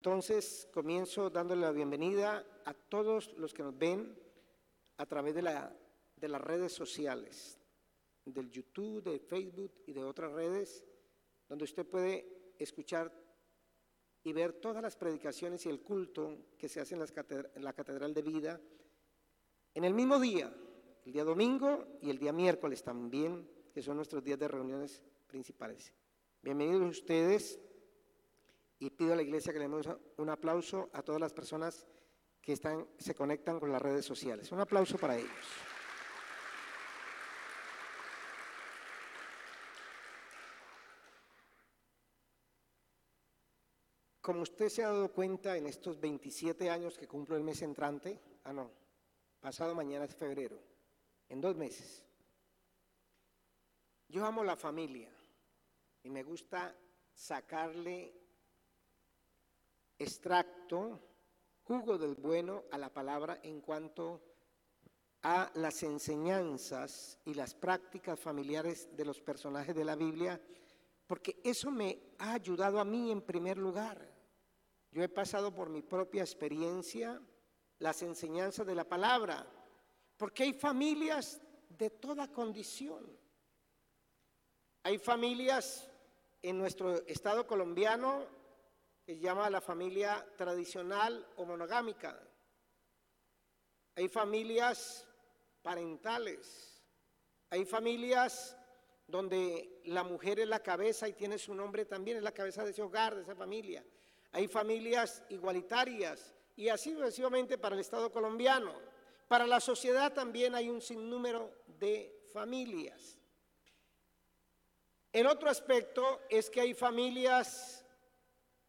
Entonces comienzo dándole la bienvenida a todos los que nos ven a través de, la, las redes sociales, del YouTube, de Facebook y de otras redes, donde usted puede escuchar y ver todas las predicaciones y el culto que se hace en, en la Catedral de Vida en el mismo día, el día domingo y el día miércoles también, que son nuestros días de reuniones principales. Bienvenidos ustedes y pido a la iglesia que le demos un aplauso a todas las personas que están, se conectan con las redes sociales. Un aplauso para ellos. Como usted se ha dado cuenta en estos 27 años que cumplo el mes entrante, ah no, pasado mañana es febrero, en dos meses, yo amo la familia y me gusta sacarle extracto, jugo del bueno a la palabra en cuanto a las enseñanzas y las prácticas familiares de los personajes de la Biblia, porque eso me ha ayudado a mí en primer lugar. Yo he pasado por mi propia experiencia las enseñanzas de la palabra, porque hay familias de toda condición. Hay familias en nuestro estado colombiano se llama la familia tradicional o monogámica. Hay familias parentales, hay familias donde la mujer es la cabeza y tiene su nombre también, es la cabeza de ese hogar, de esa familia. Hay familias igualitarias y así sucesivamente para el Estado colombiano. Para la sociedad también hay un sinnúmero de familias. El otro aspecto es que hay familias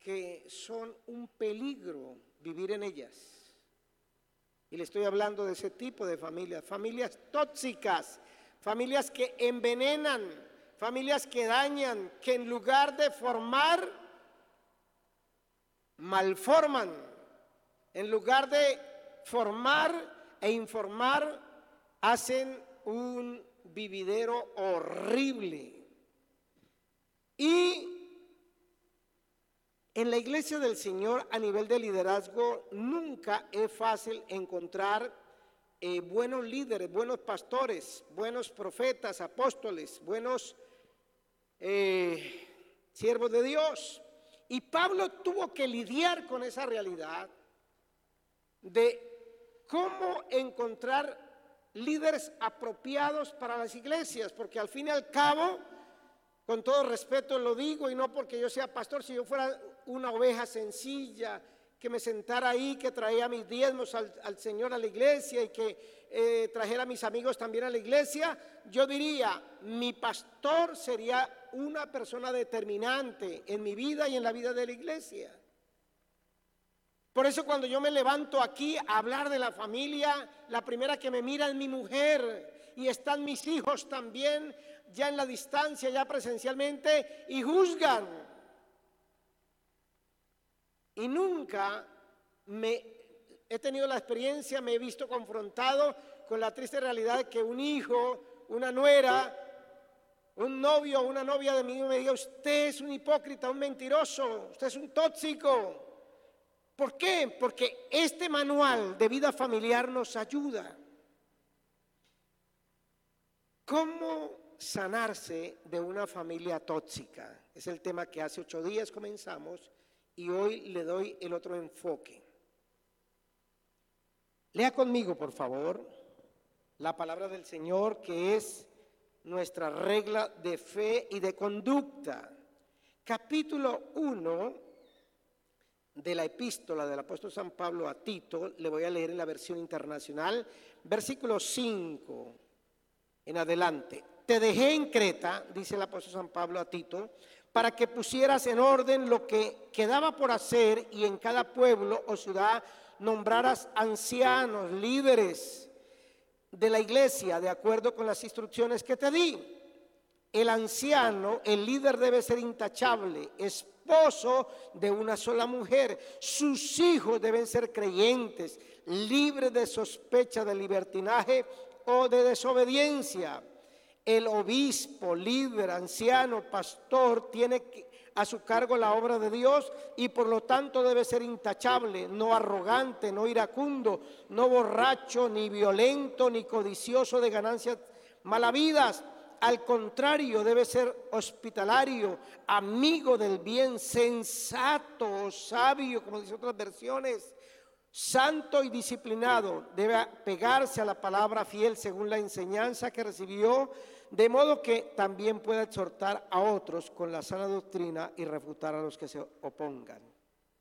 que son un peligro vivir en ellas. Y le estoy hablando de ese tipo de familias, familias tóxicas, familias que envenenan, familias que dañan, que en lugar de formar, malforman. En lugar de formar e informar, hacen un vividero horrible. Y en la iglesia del Señor a nivel de liderazgo nunca es fácil encontrar eh, buenos líderes, buenos pastores, buenos profetas, apóstoles, buenos eh, siervos de Dios. Y Pablo tuvo que lidiar con esa realidad de cómo encontrar líderes apropiados para las iglesias, porque al fin y al cabo, con todo respeto lo digo, y no porque yo sea pastor, si yo fuera una oveja sencilla, que me sentara ahí, que traía mis diezmos al, Señor a la iglesia y que eh, trajera a mis amigos también a la iglesia, yo diría, mi pastor sería una persona determinante en mi vida y en la vida de la iglesia. Por eso cuando yo me levanto aquí a hablar de la familia, la primera que me mira es mi mujer y están mis hijos también ya en la distancia, ya presencialmente, y juzgan y nunca me he tenido la experiencia, me he visto confrontado con la triste realidad de que un hijo, una nuera, un novio o una novia de mí me diga, usted es un hipócrita, un mentiroso, usted es un tóxico. ¿Por qué? Porque este manual de vida familiar nos ayuda. ¿Cómo sanarse de una familia tóxica? Es el tema que hace ocho días comenzamos y hoy le doy el otro enfoque. Lea conmigo, por favor, la palabra del Señor que es nuestra regla de fe y de conducta. Capítulo 1 de la epístola del apóstol San Pablo a Tito, le voy a leer en la versión internacional, versículo 5 en adelante. Te dejé en Creta, dice el apóstol San Pablo a Tito, para que pusieras en orden lo que quedaba por hacer y en cada pueblo o ciudad nombraras ancianos, líderes de la iglesia, de acuerdo con las instrucciones que te di. El anciano, el líder debe ser intachable, esposo de una sola mujer. Sus hijos deben ser creyentes, libres de sospecha de libertinaje o de desobediencia el obispo, líder, anciano, pastor, tiene a su cargo la obra de Dios y por lo tanto debe ser intachable, no arrogante, no iracundo, no borracho, ni violento, ni codicioso de ganancias malavidas. Al contrario, debe ser hospitalario, amigo del bien, sensato, sabio, como dicen otras versiones, santo y disciplinado. Debe pegarse a la palabra fiel según la enseñanza que recibió de modo que también pueda exhortar a otros con la sana doctrina y refutar a los que se opongan.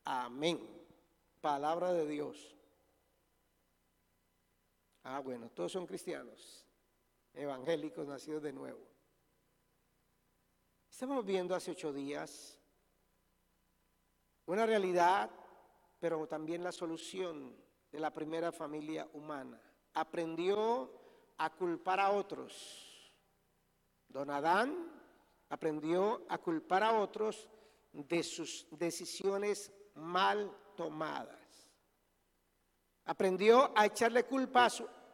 Amén. Palabra de Dios. Ah, bueno, todos son cristianos, evangélicos nacidos de nuevo. Estamos viendo hace ocho días una realidad, pero también la solución de la primera familia humana. Aprendió a culpar a otros Don Adán aprendió a culpar a otros de sus decisiones mal tomadas. Aprendió a echarle culpa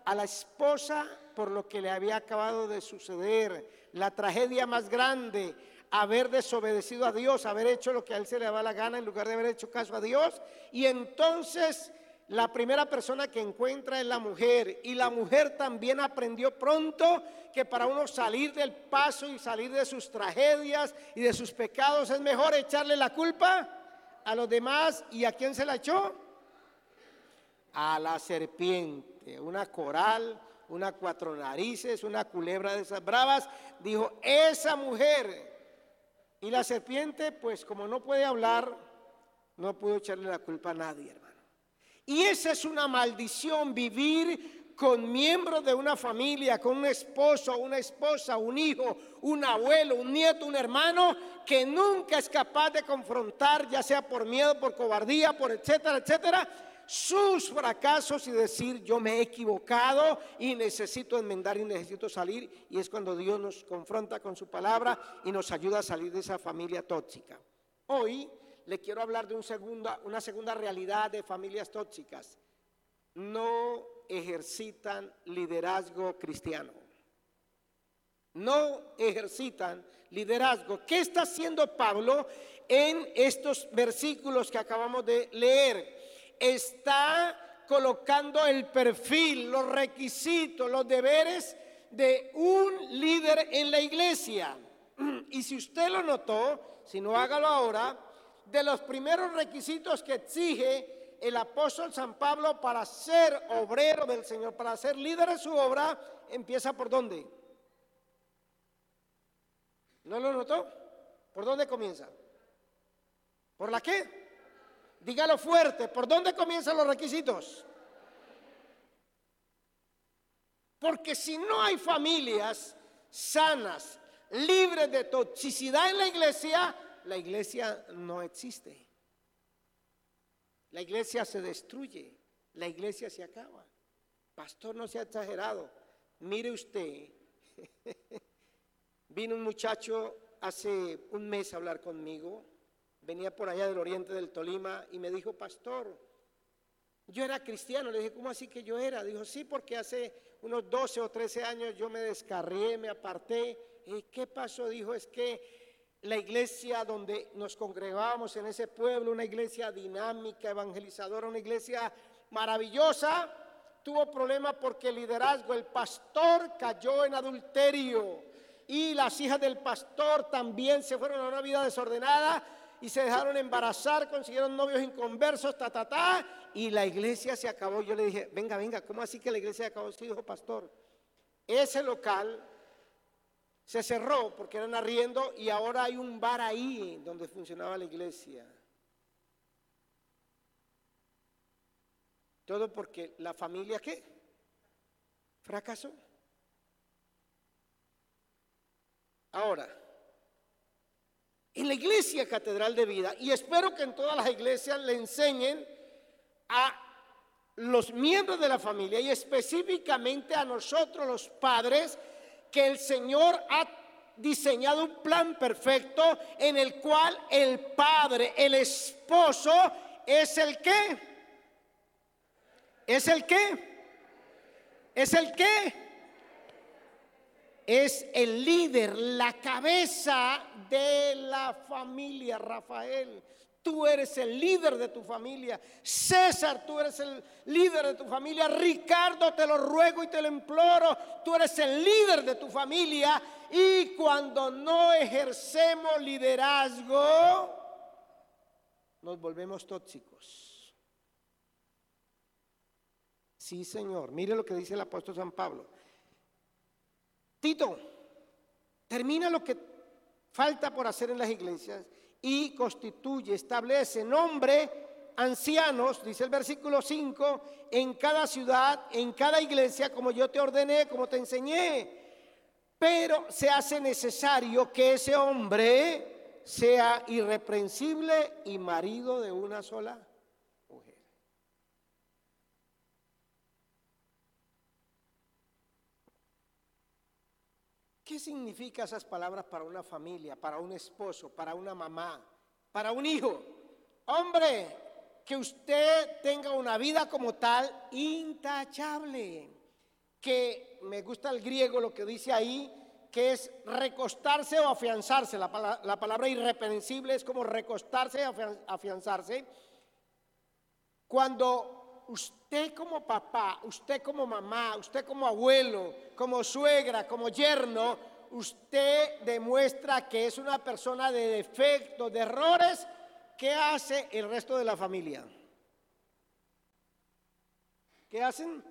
a, la esposa por lo que le había acabado de suceder, la tragedia más grande, haber desobedecido a Dios, haber hecho lo que a él se le daba la gana en lugar de haber hecho caso a Dios. Y entonces la primera persona que encuentra es la mujer y la mujer también aprendió pronto que para uno salir del paso y salir de sus tragedias y de sus pecados es mejor echarle la culpa a los demás y a quién se la echó? A la serpiente, una coral, una cuatro narices, una culebra de esas bravas, dijo, esa mujer. Y la serpiente, pues como no puede hablar, no pudo echarle la culpa a nadie, hermano. Y esa es una maldición, vivir con miembros de una familia, con un esposo, una esposa, un hijo, un abuelo, un nieto, un hermano, que nunca es capaz de confrontar, ya sea por miedo, por cobardía, por etcétera, etcétera, sus fracasos y decir yo me he equivocado y necesito enmendar y necesito salir. Y es cuando Dios nos confronta con su palabra y nos ayuda a salir de esa familia tóxica. Hoy le quiero hablar de una segunda realidad de familias tóxicas. No ejercitan liderazgo cristiano. No ejercitan liderazgo. ¿Qué está haciendo Pablo en estos versículos que acabamos de leer? Está colocando el perfil, los requisitos, los deberes de un líder en la iglesia. Y si usted lo notó, si no hágalo ahora, de los primeros requisitos que exige el apóstol San Pablo para ser obrero del Señor, para ser líder de su obra, empieza por dónde? ¿No lo notó? ¿Por dónde comienza? ¿Por la qué? Dígalo fuerte, ¿por dónde comienzan los requisitos? Porque si no hay familias sanas, libres de toxicidad en la iglesia, la iglesia no existe. La iglesia se destruye, la iglesia se acaba. Pastor, no se ha exagerado. Mire usted, vino un muchacho hace un mes a hablar conmigo, venía por allá del oriente del Tolima y me dijo, pastor, yo era cristiano. Le dije, ¿cómo así que yo era? Dijo, sí, porque hace unos 12 o 13 años yo me descarrié, me aparté. ¿Y qué pasó? Dijo, es que la iglesia donde nos congregábamos en ese pueblo, una iglesia dinámica, evangelizadora, una iglesia maravillosa, tuvo problemas porque el liderazgo, el pastor cayó en adulterio y las hijas del pastor también se fueron a una vida desordenada y se dejaron embarazar, consiguieron novios inconversos, ta, ta, ta, y la iglesia se acabó. Yo le dije, venga, venga, ¿cómo así que la iglesia se acabó? Sí, dijo pastor, ese local se cerró porque eran arriendo y ahora hay un bar ahí donde funcionaba la iglesia. Todo porque la familia qué? Fracasó. Ahora, en la iglesia catedral de vida, y espero que en todas las iglesias le enseñen a los miembros de la familia y específicamente a nosotros los padres, que el Señor ha diseñado un plan perfecto en el cual el padre, el esposo, es el que. ¿Es el que? ¿Es el que? Es el líder, la cabeza de la familia, Rafael. Tú eres el líder de tu familia. César, tú eres el líder de tu familia. Ricardo, te lo ruego y te lo imploro. Tú eres el líder de tu familia. Y cuando no ejercemos liderazgo, nos volvemos tóxicos. Sí, Señor. Mire lo que dice el apóstol San Pablo. Tito, termina lo que falta por hacer en las iglesias y constituye, establece nombre ancianos, dice el versículo 5, en cada ciudad, en cada iglesia, como yo te ordené, como te enseñé. Pero se hace necesario que ese hombre sea irreprensible y marido de una sola mujer. ¿Qué significa esas palabras para una familia, para un esposo, para una mamá, para un hijo? Hombre, que usted tenga una vida como tal intachable. Que me gusta el griego lo que dice ahí, que es recostarse o afianzarse. La, palabra irreprensible es como recostarse o afianzarse. Cuando usted como papá, usted como mamá, usted como abuelo, como suegra, como yerno, usted demuestra que es una persona de defectos, de errores, ¿qué hace el resto de la familia? ¿Qué hacen?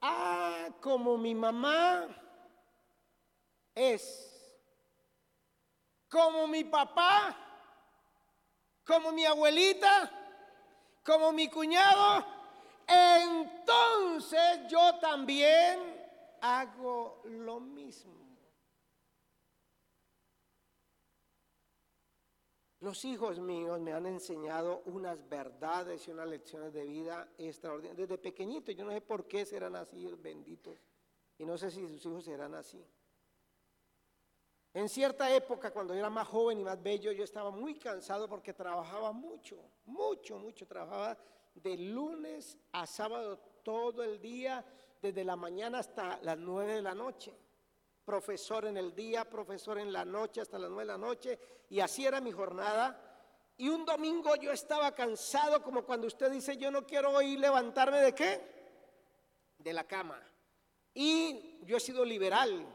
Ah, como mi mamá es, como mi papá, como mi abuelita, como mi cuñado, entonces yo también hago lo mismo. Los hijos míos me han enseñado unas verdades y unas lecciones de vida extraordinarias. Desde pequeñito, yo no sé por qué serán así, benditos. Y no sé si sus hijos serán así. En cierta época, cuando yo era más joven y más bello, yo estaba muy cansado porque trabajaba mucho, mucho, mucho. Trabajaba de lunes a sábado todo el día, desde la mañana hasta las nueve de la noche. Profesor en el día, profesor en la noche, hasta las nueve de la noche. Y así era mi jornada. Y un domingo yo estaba cansado, como cuando usted dice, yo no quiero hoy levantarme de qué? De la cama. Y yo he sido liberal,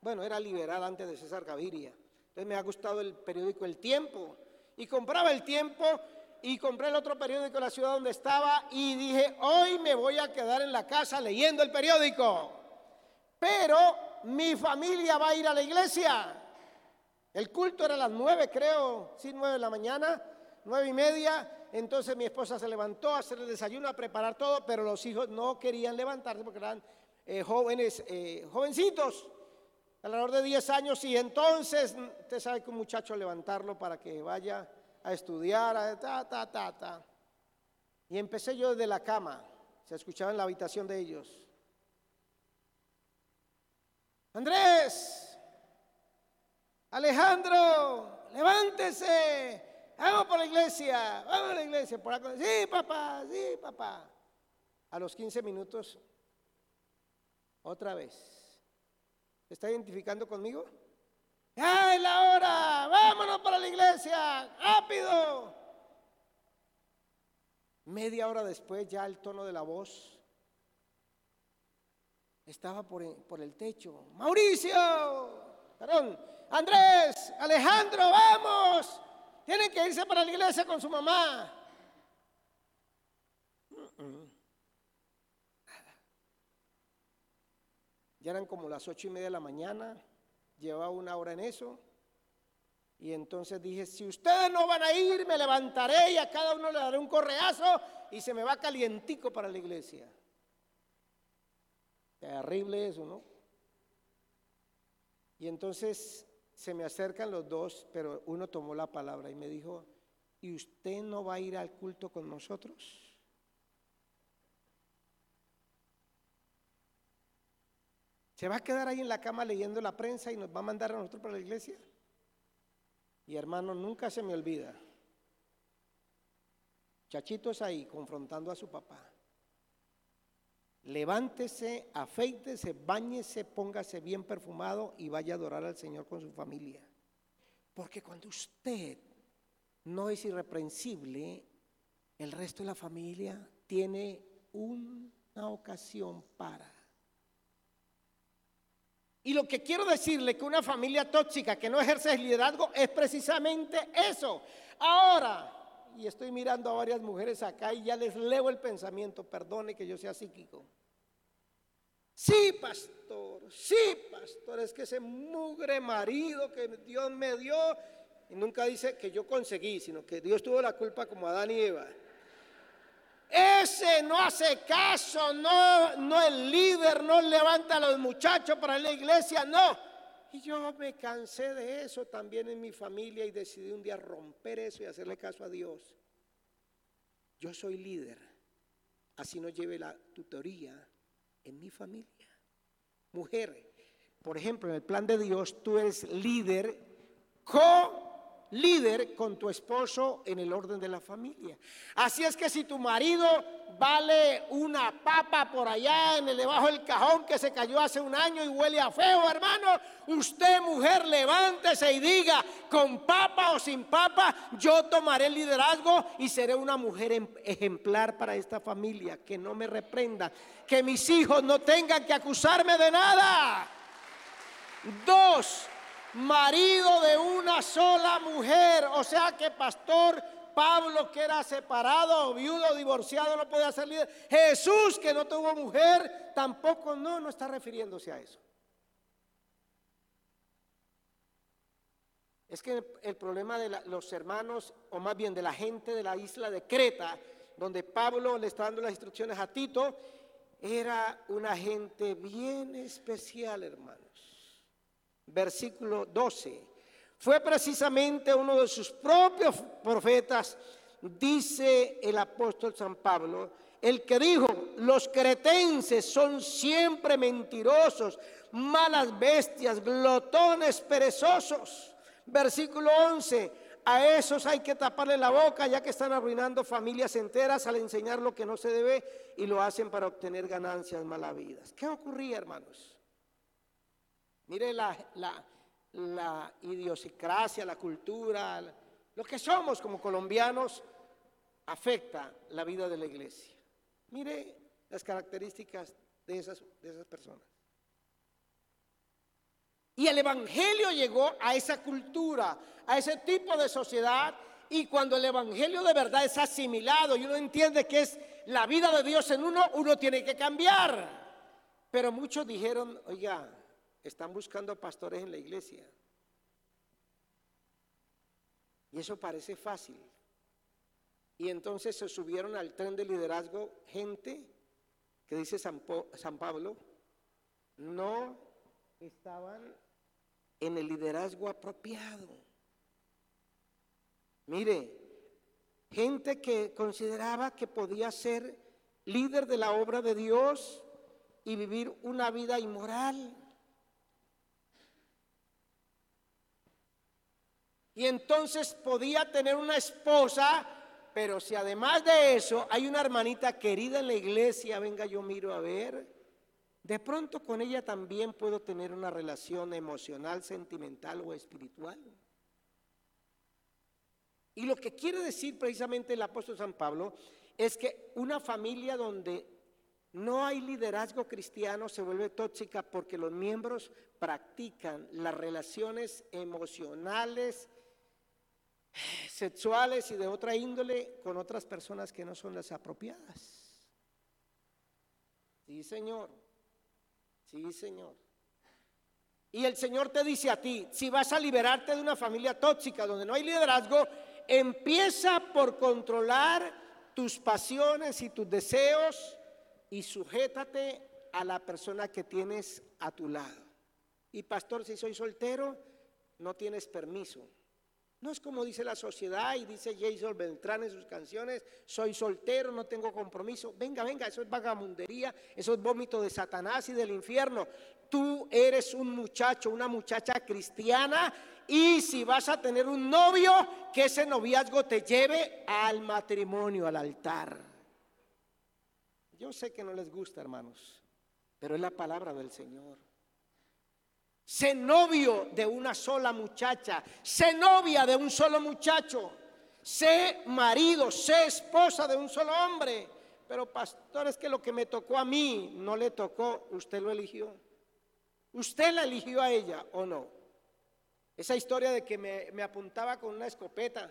bueno, era liberal antes de César Gaviria. Entonces me ha gustado el periódico El Tiempo. Y compraba El Tiempo y compré el otro periódico en la ciudad donde estaba y dije, hoy me voy a quedar en la casa leyendo el periódico. Pero mi familia va a ir a la iglesia. El culto era a las nueve, creo, sí, nueve de la mañana, nueve y media. Entonces mi esposa se levantó a hacer el desayuno, a preparar todo, pero los hijos no querían levantarse porque eran eh, jóvenes, eh, jovencitos alrededor de 10 años y entonces usted sabe que un muchacho levantarlo para que vaya a estudiar, a ta, ta, ta, ta. Y empecé yo desde la cama, se escuchaba en la habitación de ellos. Andrés, Alejandro, levántese, vamos por la iglesia, vamos a la iglesia. Por acá. Sí, papá, sí, papá. A los 15 minutos, otra vez está identificando conmigo? ¡Ya es la hora! ¡Vámonos para la iglesia! ¡Rápido! Media hora después ya el tono de la voz estaba por, por el techo. Mauricio, perdón, Andrés, Alejandro, vamos. Tienen que irse para la iglesia con su mamá. Eran como las ocho y media de la mañana, llevaba una hora en eso. Y entonces dije, si ustedes no van a ir, me levantaré y a cada uno le daré un correazo y se me va calientico para la iglesia. Terrible eso, ¿no? Y entonces se me acercan los dos, pero uno tomó la palabra y me dijo, ¿y usted no va a ir al culto con nosotros? ¿Se va a quedar ahí en la cama leyendo la prensa y nos va a mandar a nosotros para la iglesia? Y hermano, nunca se me olvida. Chachitos ahí confrontando a su papá. Levántese, afeítese, bañese, póngase bien perfumado y vaya a adorar al Señor con su familia. Porque cuando usted no es irreprensible, el resto de la familia tiene una ocasión para. Y lo que quiero decirle que una familia tóxica que no ejerce el liderazgo es precisamente eso. Ahora, y estoy mirando a varias mujeres acá y ya les leo el pensamiento, perdone que yo sea psíquico. Sí, pastor, sí, pastor, es que ese mugre marido que Dios me dio, y nunca dice que yo conseguí, sino que Dios tuvo la culpa como Adán y Eva. Ese no hace caso, no, no el líder, no levanta a los muchachos para la iglesia, no. Y yo me cansé de eso también en mi familia y decidí un día romper eso y hacerle caso a Dios. Yo soy líder, así no lleve la tutoría en mi familia. Mujer, por ejemplo, en el plan de Dios, tú eres líder, co líder con tu esposo en el orden de la familia. Así es que si tu marido vale una papa por allá en el debajo del cajón que se cayó hace un año y huele a feo, hermano, usted mujer levántese y diga, con papa o sin papa, yo tomaré el liderazgo y seré una mujer em, ejemplar para esta familia, que no me reprenda, que mis hijos no tengan que acusarme de nada. Dos, marido de una sola mujer. O sea que pastor Pablo que era separado, viudo, divorciado, no podía líder. Jesús que no tuvo mujer, tampoco no, no está refiriéndose a eso. Es que el problema de los hermanos, o más bien de la gente de la isla de Creta, donde Pablo le está dando las instrucciones a Tito, era una gente bien especial, hermano versículo 12. Fue precisamente uno de sus propios profetas, dice el apóstol San Pablo, el que dijo, los cretenses son siempre mentirosos, malas bestias, glotones, perezosos. Versículo 11, a esos hay que taparle la boca ya que están arruinando familias enteras al enseñar lo que no se debe y lo hacen para obtener ganancias malavidas. ¿Qué ocurría, hermanos? Mire la, la, idiosincrasia, la cultura, lo que somos como colombianos afecta la vida de la iglesia. Mire las características de esas, de esas personas. Y el Evangelio llegó a esa cultura, a ese tipo de sociedad. Y cuando el Evangelio de verdad es asimilado y uno entiende que es la vida de Dios en uno, uno tiene que cambiar. Pero muchos dijeron, oiga, están buscando pastores en la iglesia. Y eso parece fácil. Y entonces se subieron al tren de liderazgo gente que dice San, San Pablo, no estaban en el liderazgo apropiado. Mire, gente que consideraba que podía ser líder de la obra de Dios y vivir una vida inmoral. Y entonces podía tener una esposa, pero si además de eso hay una hermanita querida en la iglesia, venga yo miro a ver, de pronto con ella también puedo tener una relación emocional, sentimental o espiritual. Y lo que quiere decir precisamente el apóstol San Pablo es que una familia donde no hay liderazgo cristiano se vuelve tóxica porque los miembros practican las relaciones emocionales, sexuales y de otra índole con otras personas que no son las apropiadas. Sí, Señor. Sí, Señor. Y el Señor te dice a ti, si vas a liberarte de una familia tóxica donde no hay liderazgo, empieza por controlar tus pasiones y tus deseos y sujétate a la persona que tienes a tu lado. Y pastor, si soy soltero, no tienes permiso no es como dice la sociedad y dice Jason Beltrán en sus canciones, soy soltero, no tengo compromiso. Venga, venga, eso es vagamundería, eso es vómito de Satanás y del infierno. Tú eres un muchacho, una muchacha cristiana y si vas a tener un novio, que ese noviazgo te lleve al matrimonio, al altar. Yo sé que no les gusta, hermanos, pero es la palabra del Señor. Sé novio de una sola muchacha, sé novia de un solo muchacho, sé marido, sé esposa de un solo hombre. Pero pastor, es que lo que me tocó a mí no le tocó, usted lo eligió. ¿Usted la eligió a ella o no? Esa historia de que me, me apuntaba con una escopeta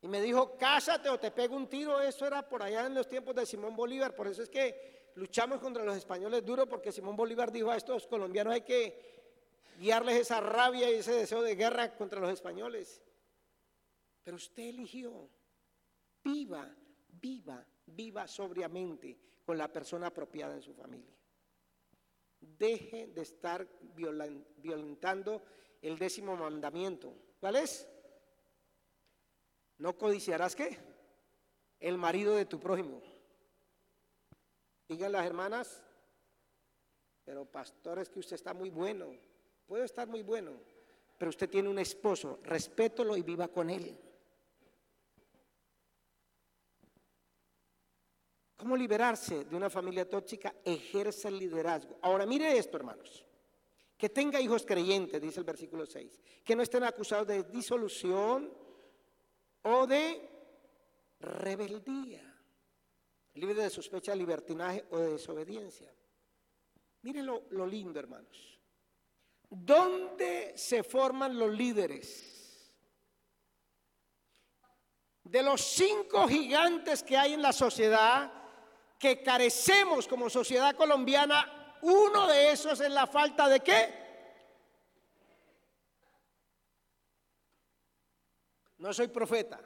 y me dijo, cásate o te pego un tiro, eso era por allá en los tiempos de Simón Bolívar. Por eso es que luchamos contra los españoles duro, porque Simón Bolívar dijo a estos colombianos hay que guiarles esa rabia y ese deseo de guerra contra los españoles. Pero usted eligió, viva, viva, viva sobriamente con la persona apropiada en su familia. Deje de estar violentando el décimo mandamiento. ¿Cuál es? No codiciarás qué? El marido de tu prójimo. Digan las hermanas, pero pastor es que usted está muy bueno. Puede estar muy bueno, pero usted tiene un esposo, respételo y viva con él. ¿Cómo liberarse de una familia tóxica? Ejerce el liderazgo. Ahora mire esto, hermanos. Que tenga hijos creyentes, dice el versículo 6. Que no estén acusados de disolución, o de rebeldía, libre de sospecha, libertinaje o de desobediencia. Miren lo, lo lindo, hermanos. ¿Dónde se forman los líderes? De los cinco gigantes que hay en la sociedad, que carecemos como sociedad colombiana, uno de esos es la falta de qué? No soy profeta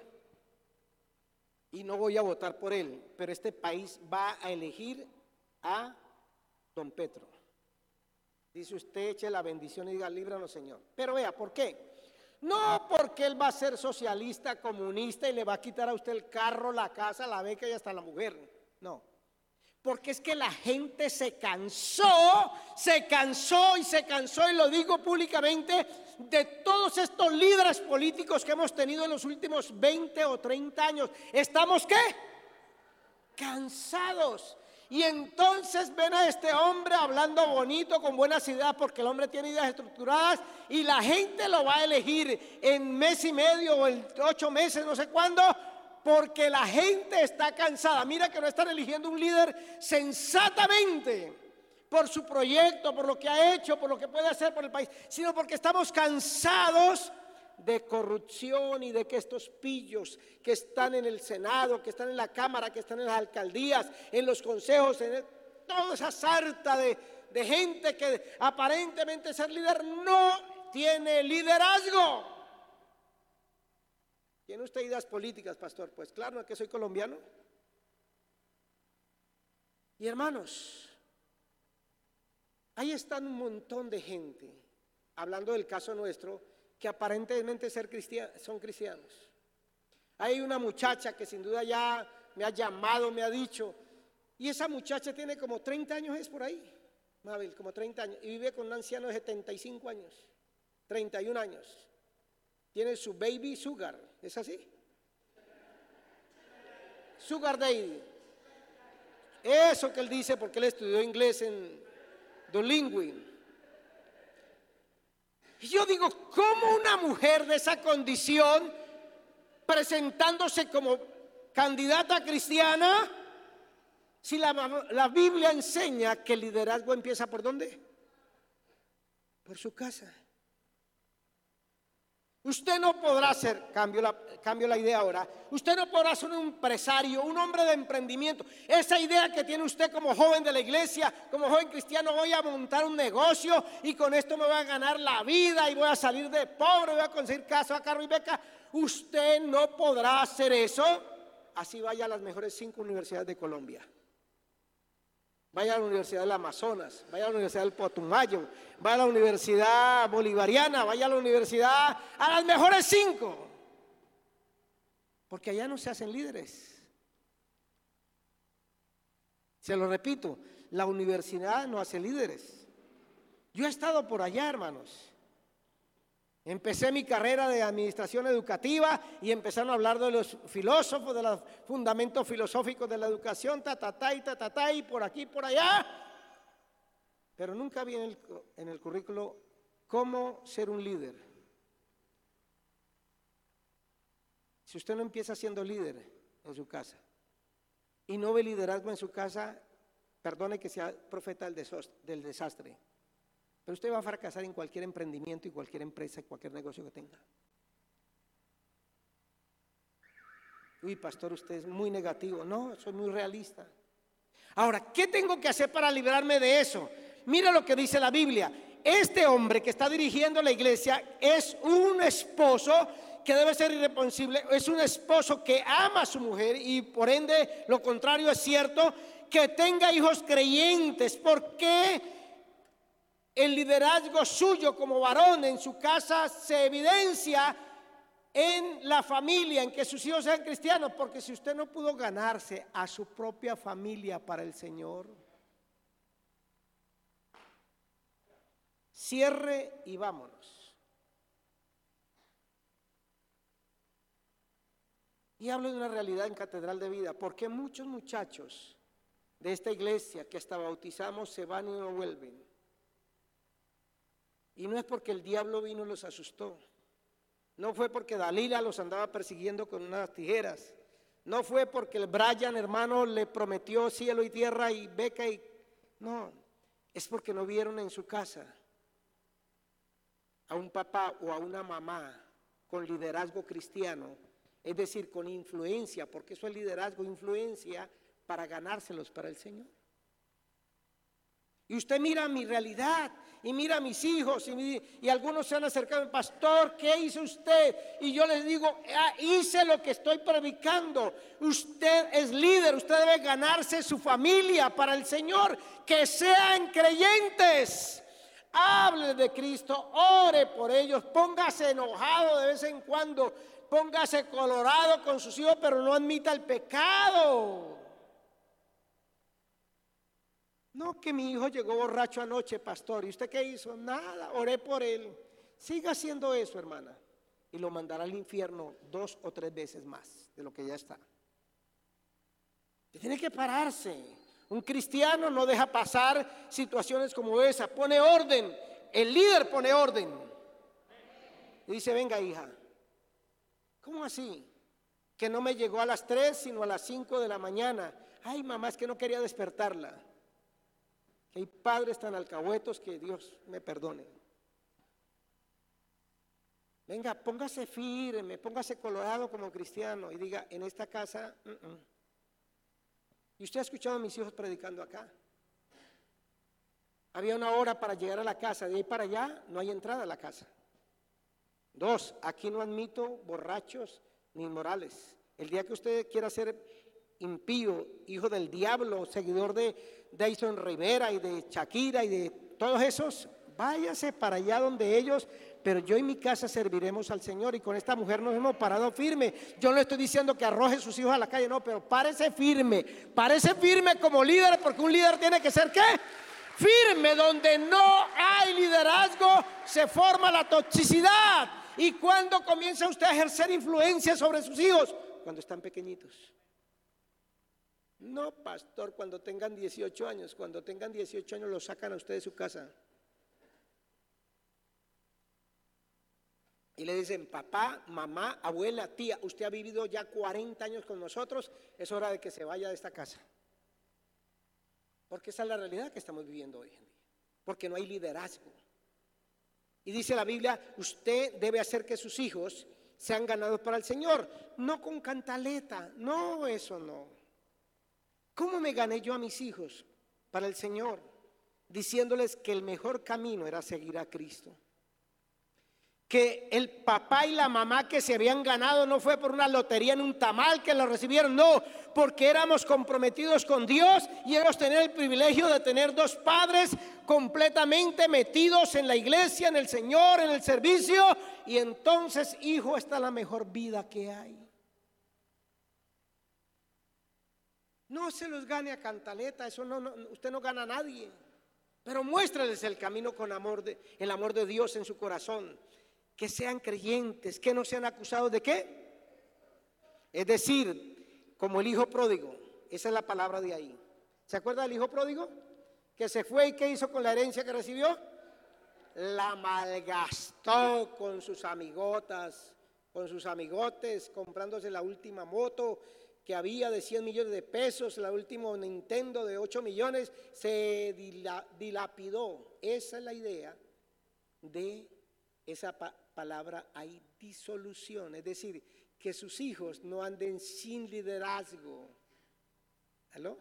y no voy a votar por él, pero este país va a elegir a don Petro. Dice usted, eche la bendición y diga, líbranos Señor. Pero vea, ¿por qué? No porque él va a ser socialista, comunista y le va a quitar a usted el carro, la casa, la beca y hasta la mujer. No. Porque es que la gente se cansó, se cansó y se cansó, y lo digo públicamente, de todos estos líderes políticos que hemos tenido en los últimos 20 o 30 años. ¿Estamos qué? Cansados. Y entonces ven a este hombre hablando bonito, con buenas ideas, porque el hombre tiene ideas estructuradas y la gente lo va a elegir en mes y medio o en ocho meses, no sé cuándo, porque la gente está cansada. Mira que no están eligiendo un líder sensatamente por su proyecto, por lo que ha hecho, por lo que puede hacer por el país, sino porque estamos cansados de corrupción y de que estos pillos que están en el Senado, que están en la Cámara, que están en las alcaldías, en los consejos, en toda esa sarta de, de gente que aparentemente ser líder no tiene liderazgo. ¿Tiene usted ideas políticas, pastor? Pues claro, que soy colombiano. Y hermanos, ahí están un montón de gente, hablando del caso nuestro, que aparentemente ser son cristianos. Hay una muchacha que sin duda ya me ha llamado, me ha dicho, y esa muchacha tiene como 30 años, es por ahí, Mabel, como 30 años, y vive con un anciano de 75 años, 31 años. Tiene su baby sugar, ¿es así? Sugar Daddy. Eso que él dice porque él estudió inglés en Duolingo. Y yo digo, ¿cómo una mujer de esa condición, presentándose como candidata cristiana, si la, la Biblia enseña que el liderazgo empieza por dónde? Por su casa. Usted no podrá ser, cambio la, cambio la idea ahora, usted no podrá ser un empresario, un hombre de emprendimiento. Esa idea que tiene usted como joven de la iglesia, como joven cristiano, voy a montar un negocio y con esto me voy a ganar la vida y voy a salir de pobre, voy a conseguir casa, carro y beca. Usted no podrá hacer eso, así vaya a las mejores cinco universidades de Colombia. Vaya a la Universidad del Amazonas, vaya a la Universidad del Potumayo, vaya a la Universidad Bolivariana, vaya a la universidad, a las mejores cinco. Porque allá no se hacen líderes. Se lo repito, la universidad no hace líderes. Yo he estado por allá, hermanos. Empecé mi carrera de administración educativa y empezaron a hablar de los filósofos, de los fundamentos filosóficos de la educación, ta, ta, y por aquí, por allá. Pero nunca vi en el, en el currículo cómo ser un líder. Si usted no empieza siendo líder en su casa y no ve liderazgo en su casa, perdone que sea profeta del desastre. Pero usted va a fracasar en cualquier emprendimiento y cualquier empresa y cualquier negocio que tenga. Uy, pastor, usted es muy negativo. No, soy muy realista. Ahora, ¿qué tengo que hacer para librarme de eso? Mira lo que dice la Biblia. Este hombre que está dirigiendo la iglesia es un esposo que debe ser irresponsable, es un esposo que ama a su mujer y por ende lo contrario es cierto, que tenga hijos creyentes. ¿Por qué? El liderazgo suyo como varón en su casa se evidencia en la familia, en que sus hijos sean cristianos, porque si usted no pudo ganarse a su propia familia para el Señor, cierre y vámonos. Y hablo de una realidad en Catedral de Vida, porque muchos muchachos de esta iglesia que hasta bautizamos se van y no vuelven. Y no es porque el diablo vino y los asustó. No fue porque Dalila los andaba persiguiendo con unas tijeras. No fue porque el Brian, hermano, le prometió cielo y tierra y beca y... No, es porque no vieron en su casa a un papá o a una mamá con liderazgo cristiano, es decir, con influencia, porque eso es liderazgo, influencia para ganárselos para el Señor. Y usted mira mi realidad y mira a mis hijos y, algunos se han acercado, pastor, ¿qué hizo usted? Y yo les digo, ah, hice lo que estoy predicando. Usted es líder, usted debe ganarse su familia para el Señor, que sean creyentes. Hable de Cristo, ore por ellos, póngase enojado de vez en cuando, póngase colorado con sus hijos, pero no admita el pecado. No, que mi hijo llegó borracho anoche, pastor. ¿Y usted qué hizo? Nada, oré por él. Siga haciendo eso, hermana. Y lo mandará al infierno dos o tres veces más de lo que ya está. tiene que pararse. Un cristiano no deja pasar situaciones como esa. Pone orden. El líder pone orden. Y dice, venga hija. ¿Cómo así? Que no me llegó a las tres, sino a las cinco de la mañana. Ay, mamá, es que no quería despertarla que hay padres tan alcahuetos que Dios me perdone. Venga, póngase firme, póngase colorado como cristiano y diga, en esta casa, y usted ha escuchado a mis hijos predicando acá. Había una hora para llegar a la casa, de ahí para allá no hay entrada a la casa. Dos, aquí no admito borrachos ni inmorales. El día que usted quiera ser impío, hijo del diablo, seguidor de Dyson Rivera y de Shakira y de todos esos, váyase para allá donde ellos, pero yo y mi casa serviremos al Señor y con esta mujer nos hemos parado firme. Yo no estoy diciendo que arroje sus hijos a la calle, no, pero párese firme, párese firme como líder, porque un líder tiene que ser qué? Firme, donde no hay liderazgo, se forma la toxicidad. ¿Y cuando comienza usted a ejercer influencia sobre sus hijos? Cuando están pequeñitos. No, pastor, cuando tengan 18 años, cuando tengan 18 años lo sacan a usted de su casa. Y le dicen, papá, mamá, abuela, tía, usted ha vivido ya 40 años con nosotros, es hora de que se vaya de esta casa. Porque esa es la realidad que estamos viviendo hoy en día. Porque no hay liderazgo. Y dice la Biblia, usted debe hacer que sus hijos sean ganados para el Señor. No con cantaleta, no, eso no. ¿Cómo me gané yo a mis hijos para el Señor? Diciéndoles que el mejor camino era seguir a Cristo. Que el papá y la mamá que se habían ganado no fue por una lotería en un tamal que lo recibieron, no, porque éramos comprometidos con Dios y ellos tener el privilegio de tener dos padres completamente metidos en la iglesia, en el Señor, en el servicio. Y entonces, hijo, esta es la mejor vida que hay. No se los gane a cantaleta, eso no, usted no gana a nadie. Pero muéstrales el camino con amor de, el amor de Dios en su corazón. que sean creyentes, que no sean acusados de qué. Es decir, como el hijo pródigo, esa es la palabra de ahí. ¿Se acuerda del hijo pródigo? Que se fue y qué hizo con la herencia que recibió? La malgastó con sus amigotas, con sus amigotes, comprándose la última moto que había de 100 millones de pesos, la última Nintendo de 8 millones, se dilapidó. Esa es la idea de esa palabra, hay disolución, es decir, que sus hijos no anden sin liderazgo. ¿Aló?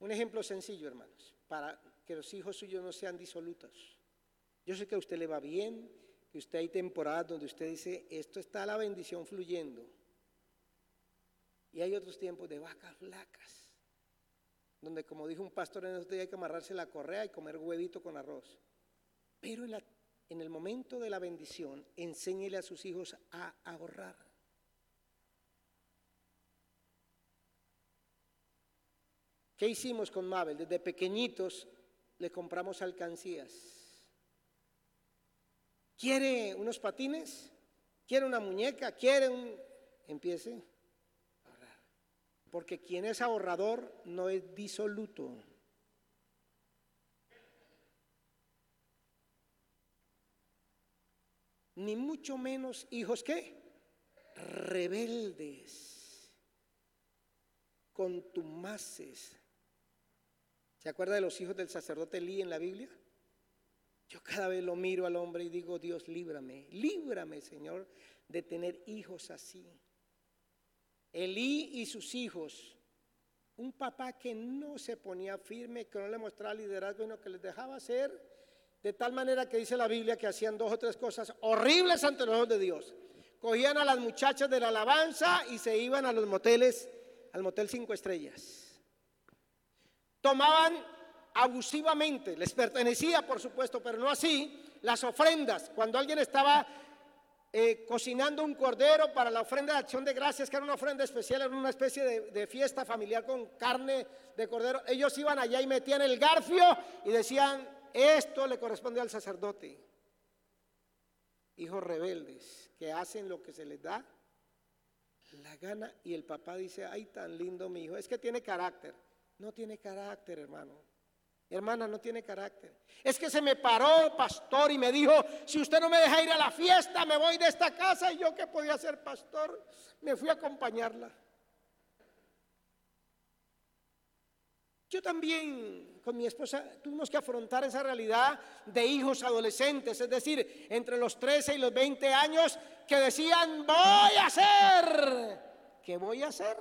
Un ejemplo sencillo, hermanos, para que los hijos suyos no sean disolutos. Yo sé que a usted le va bien, que usted hay temporadas donde usted dice, esto está la bendición fluyendo. Y hay otros tiempos de vacas flacas, donde como dijo un pastor en este día hay que amarrarse la correa y comer huevito con arroz. Pero en, en el momento de la bendición, enséñele a sus hijos a ahorrar. ¿Qué hicimos con Mabel? Desde pequeñitos le compramos alcancías. ¿Quiere unos patines? ¿Quiere una muñeca? ¿Quiere un... Empiece a ahorrar. Porque quien es ahorrador no es disoluto. Ni mucho menos hijos ¿qué? rebeldes, contumaces, ¿Se acuerda de los hijos del sacerdote Elí en la Biblia? Yo cada vez lo miro al hombre y digo, Dios, líbrame, líbrame, Señor, de tener hijos así. Elí y sus hijos, un papá que no se ponía firme, que no le mostraba liderazgo, sino que les dejaba hacer de tal manera que dice la Biblia que hacían dos o tres cosas horribles ante los ojos de Dios. Cogían a las muchachas de la alabanza y se iban a los moteles, al motel cinco estrellas tomaban abusivamente, les pertenecía por supuesto, pero no así, las ofrendas. Cuando alguien estaba eh, cocinando un cordero para la ofrenda de acción de gracias, que era una ofrenda especial, era una especie de, de, fiesta familiar con carne de cordero, ellos iban allá y metían el garfio y decían, esto le corresponde al sacerdote. Hijos rebeldes que hacen lo que se les da la gana y el papá dice, ay, tan lindo mi hijo, es que tiene carácter. No tiene carácter, hermano. Hermana, no tiene carácter. Es que se me paró, pastor, y me dijo, si usted no me deja ir a la fiesta, me voy de esta casa. Y yo que podía ser pastor, me fui a acompañarla. Yo también con mi esposa tuvimos que afrontar esa realidad de hijos adolescentes, es decir, entre los 13 y los 20 años, que decían, voy a hacer. ¿Qué voy a hacer?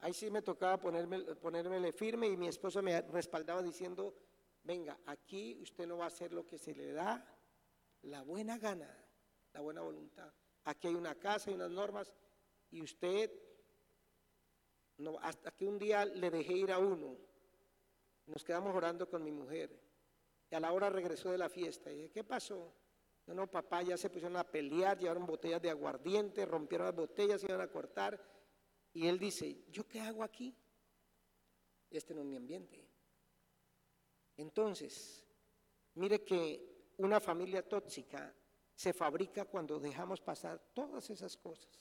Ahí sí me tocaba ponerme, ponérmele firme y mi esposo me respaldaba diciendo, venga, aquí usted no va a hacer lo que se le da la buena gana, la buena voluntad. Aquí hay una casa, hay unas normas y usted, no, hasta que un día le dejé ir a uno, nos quedamos orando con mi mujer y a la hora regresó de la fiesta y dije, ¿qué pasó? No, no, papá, ya se pusieron a pelear, llevaron botellas de aguardiente, rompieron las botellas, iban a cortar y él dice, ¿yo qué hago aquí? Este no es mi ambiente. Entonces, mire que una familia tóxica se fabrica cuando dejamos pasar todas esas cosas.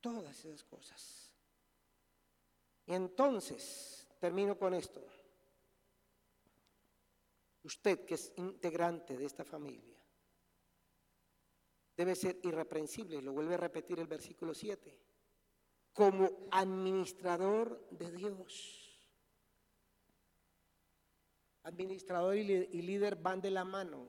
Todas esas cosas. Y entonces, termino con esto. Usted que es integrante de esta familia, debe ser irreprensible, lo vuelve a repetir el versículo 7 como administrador de Dios. Administrador y líder van de la mano.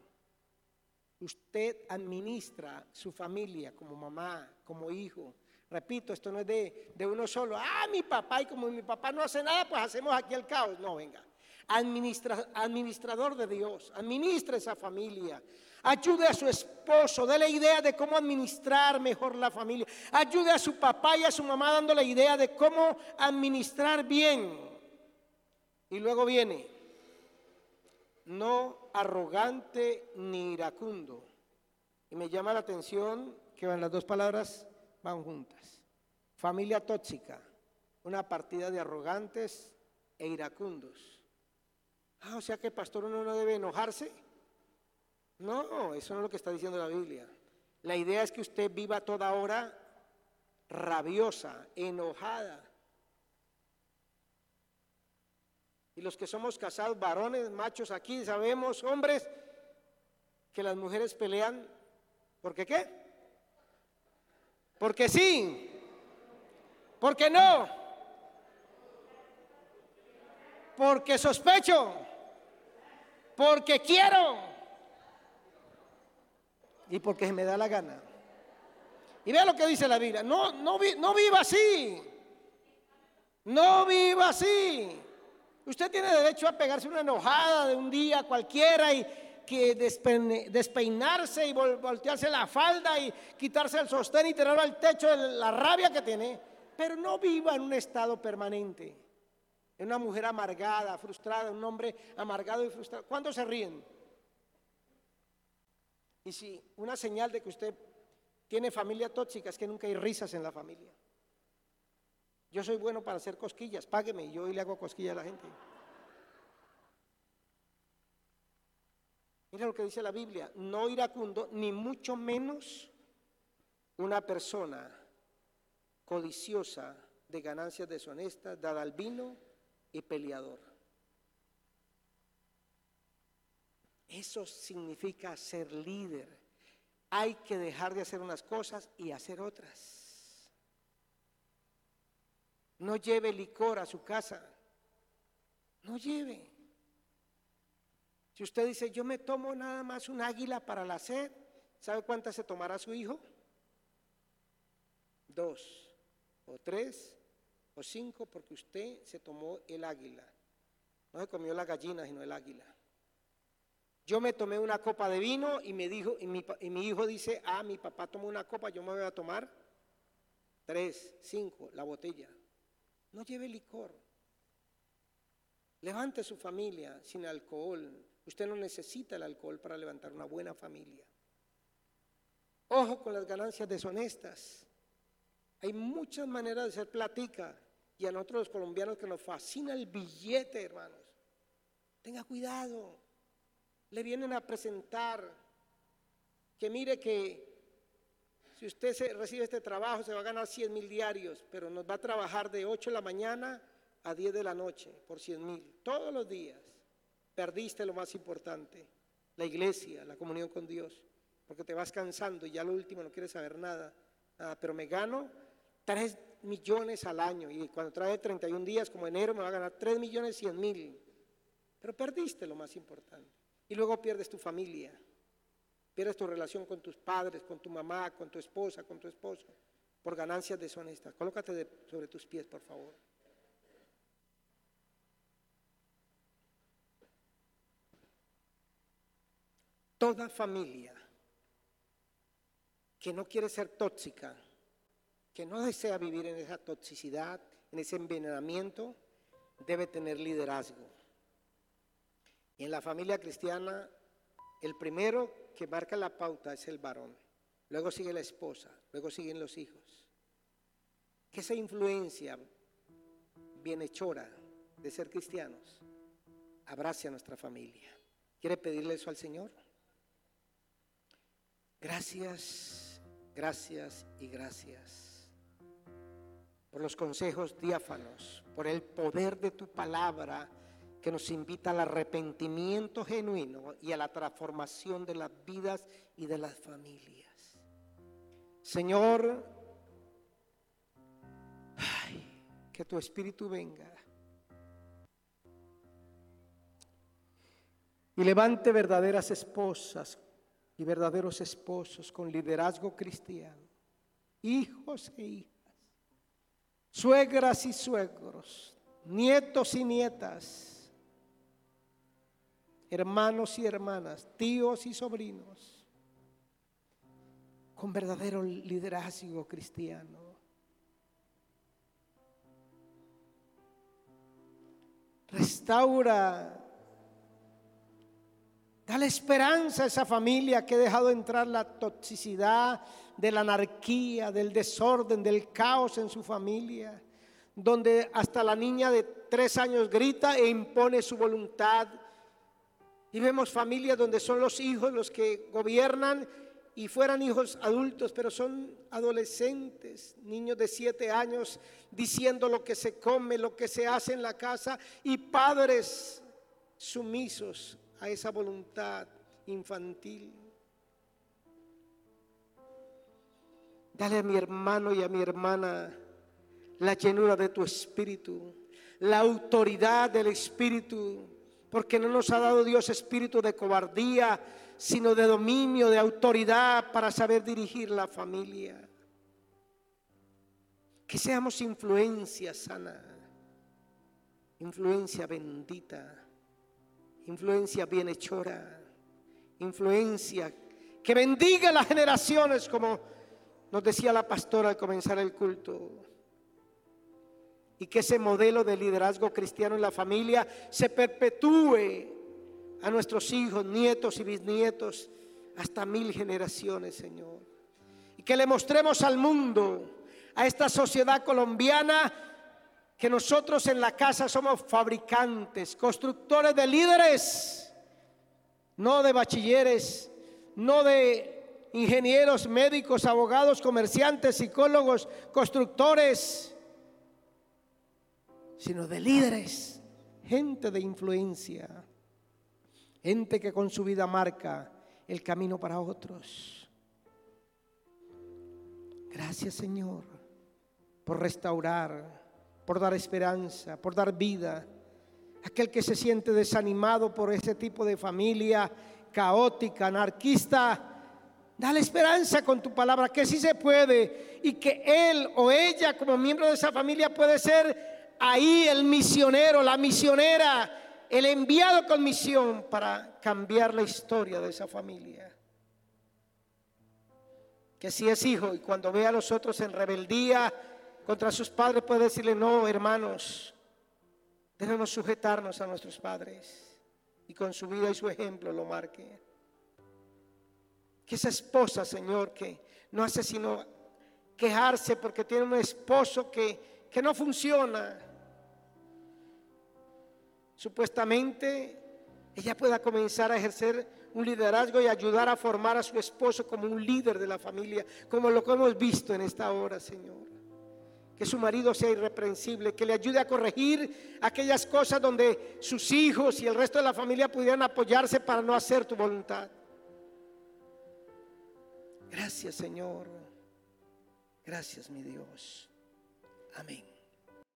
Usted administra su familia como mamá, como hijo. Repito, esto no es de, uno solo. Ah, mi papá, y como mi papá no hace nada, pues hacemos aquí el caos. No, venga. administrador de Dios, administra esa familia, Ayude a su esposo, déle idea de cómo administrar mejor la familia. Ayude a su papá y a su mamá dándole idea de cómo administrar bien. Y luego viene, no arrogante ni iracundo. Y me llama la atención que las dos palabras van juntas. Familia tóxica, una partida de arrogantes e iracundos. Ah, o sea que pastor uno no debe enojarse. No, eso no es lo que está diciendo la Biblia. La idea es que usted viva toda hora rabiosa, enojada. Y los que somos casados, varones, machos aquí, sabemos, hombres, que las mujeres pelean. ¿Por qué qué? Porque sí. Porque no. Porque sospecho. Porque quiero. Y porque se me da la gana. Y vea lo que dice la Biblia. No, no, no viva así. No viva así. Usted tiene derecho a pegarse una enojada de un día cualquiera y que despeinarse y voltearse la falda y quitarse el sostén y tirarlo al techo de la rabia que tiene, pero no viva en un estado permanente. En una mujer amargada, frustrada, un hombre amargado y frustrado. ¿Cuándo se ríen? Y si una señal de que usted tiene familia tóxica es que nunca hay risas en la familia. Yo soy bueno para hacer cosquillas, págueme, yo hoy le hago cosquillas a la gente. Mira lo que dice la Biblia, no iracundo, ni mucho menos una persona codiciosa de ganancias deshonestas, dada al vino y peleador. Eso significa ser líder. Hay que dejar de hacer unas cosas y hacer otras. No lleve licor a su casa. No lleve. Si usted dice, yo me tomo nada más un águila para la sed, ¿sabe cuántas se tomará su hijo? Dos, o tres, o cinco, porque usted se tomó el águila. No se comió la gallina, sino el águila. Yo me tomé una copa de vino y me dijo, y mi, hijo dice, ah, mi papá tomó una copa, yo me voy a tomar tres, cinco, la botella. No lleve licor. Levante su familia sin alcohol, Usted no necesita el alcohol para levantar una buena familia. Ojo con las ganancias deshonestas. Hay muchas maneras de ser platica y a nosotros los colombianos que nos fascina el billete, hermanos. Tenga cuidado. Le vienen a presentar que mire que si usted recibe este trabajo se va a ganar 100 mil diarios, pero nos va a trabajar de 8 de la mañana a 10 de la noche por 100 mil, todos los días. Perdiste lo más importante, la iglesia, la comunión con Dios, porque te vas cansando y ya lo último no quieres saber nada, pero me gano 3 millones al año y cuando trae 31 días como enero me va a ganar 3 millones 100 mil, pero perdiste lo más importante y luego pierdes tu familia, pierdes tu relación con tus padres, con tu mamá, con tu esposa, con tu esposo, por ganancias deshonestas. Colócate sobre tus pies, por favor. Toda familia que no quiere ser tóxica, que no desea vivir en esa toxicidad, en ese envenenamiento, debe tener liderazgo. Y en la familia cristiana, el primero que marca la pauta es el varón, luego sigue la esposa, luego siguen los hijos. Que esa influencia bienhechora de ser cristianos abrace a nuestra familia. ¿Quiere pedirle eso al Señor? Gracias, gracias y gracias por los consejos diáfanos, por el poder de tu palabra que nos invita al arrepentimiento genuino y a la transformación de las vidas y de las familias. Señor, que tu espíritu venga y levante verdaderas esposas y verdaderos esposos con liderazgo cristiano, hijos e hijas, suegras y suegros, nietos y nietas, hermanos y hermanas, tíos y sobrinos, con verdadero liderazgo cristiano. Restaura Dale esperanza a esa familia que ha dejado entrar la toxicidad de la anarquía, del desorden, del caos en su familia, donde hasta la niña de tres años grita e impone su voluntad Y vemos familias donde son los hijos los que gobiernan y fueran hijos adultos, pero son adolescentes, niños de siete años, diciendo lo que se come, lo que se hace en la casa, y padres sumisos a esa voluntad infantil. Dale a mi hermano y a mi hermana la llenura de tu espíritu, la autoridad del espíritu, porque no nos ha dado Dios espíritu de cobardía, sino de dominio, de autoridad para saber dirigir la familia. Que seamos influencia sana, influencia bendita, influencia bienhechora, influencia que bendiga las generaciones como nos decía la pastora al comenzar el culto. Y que ese modelo de liderazgo cristiano en la familia se perpetúe a nuestros hijos, nietos y bisnietos, hasta mil generaciones, Señor. Y que le mostremos al mundo, a esta sociedad colombiana, que nosotros en la casa somos fabricantes, constructores de líderes, no de bachilleres, no de ingenieros, médicos, abogados, comerciantes, psicólogos, constructores, sino de líderes, gente de influencia. Gente que con su vida marca el camino para otros. Gracias Señor por restaurar, por dar esperanza, por dar vida. Aquel que se siente desanimado por ese tipo de familia caótica, anarquista, dale esperanza con tu palabra, que sí se puede y que él o ella como miembro de esa familia puede ser ahí el misionero, la misionera el enviado con misión para cambiar la historia de esa familia. Que si es hijo y cuando ve a los otros en rebeldía contra sus padres puede decirle, no, hermanos, debemos sujetarnos a nuestros padres y con su vida y su ejemplo lo marque. Que esa esposa, Señor, que no hace sino quejarse porque tiene un esposo que, que no funciona supuestamente ella pueda comenzar a ejercer un liderazgo y ayudar a formar a su esposo como un líder de la familia, como lo que hemos visto en esta hora, Señor. Que su marido sea irreprensible, que le ayude a corregir aquellas cosas donde sus hijos y el resto de la familia pudieran apoyarse para no hacer tu voluntad. Gracias, Señor. Gracias, mi Dios. Amén.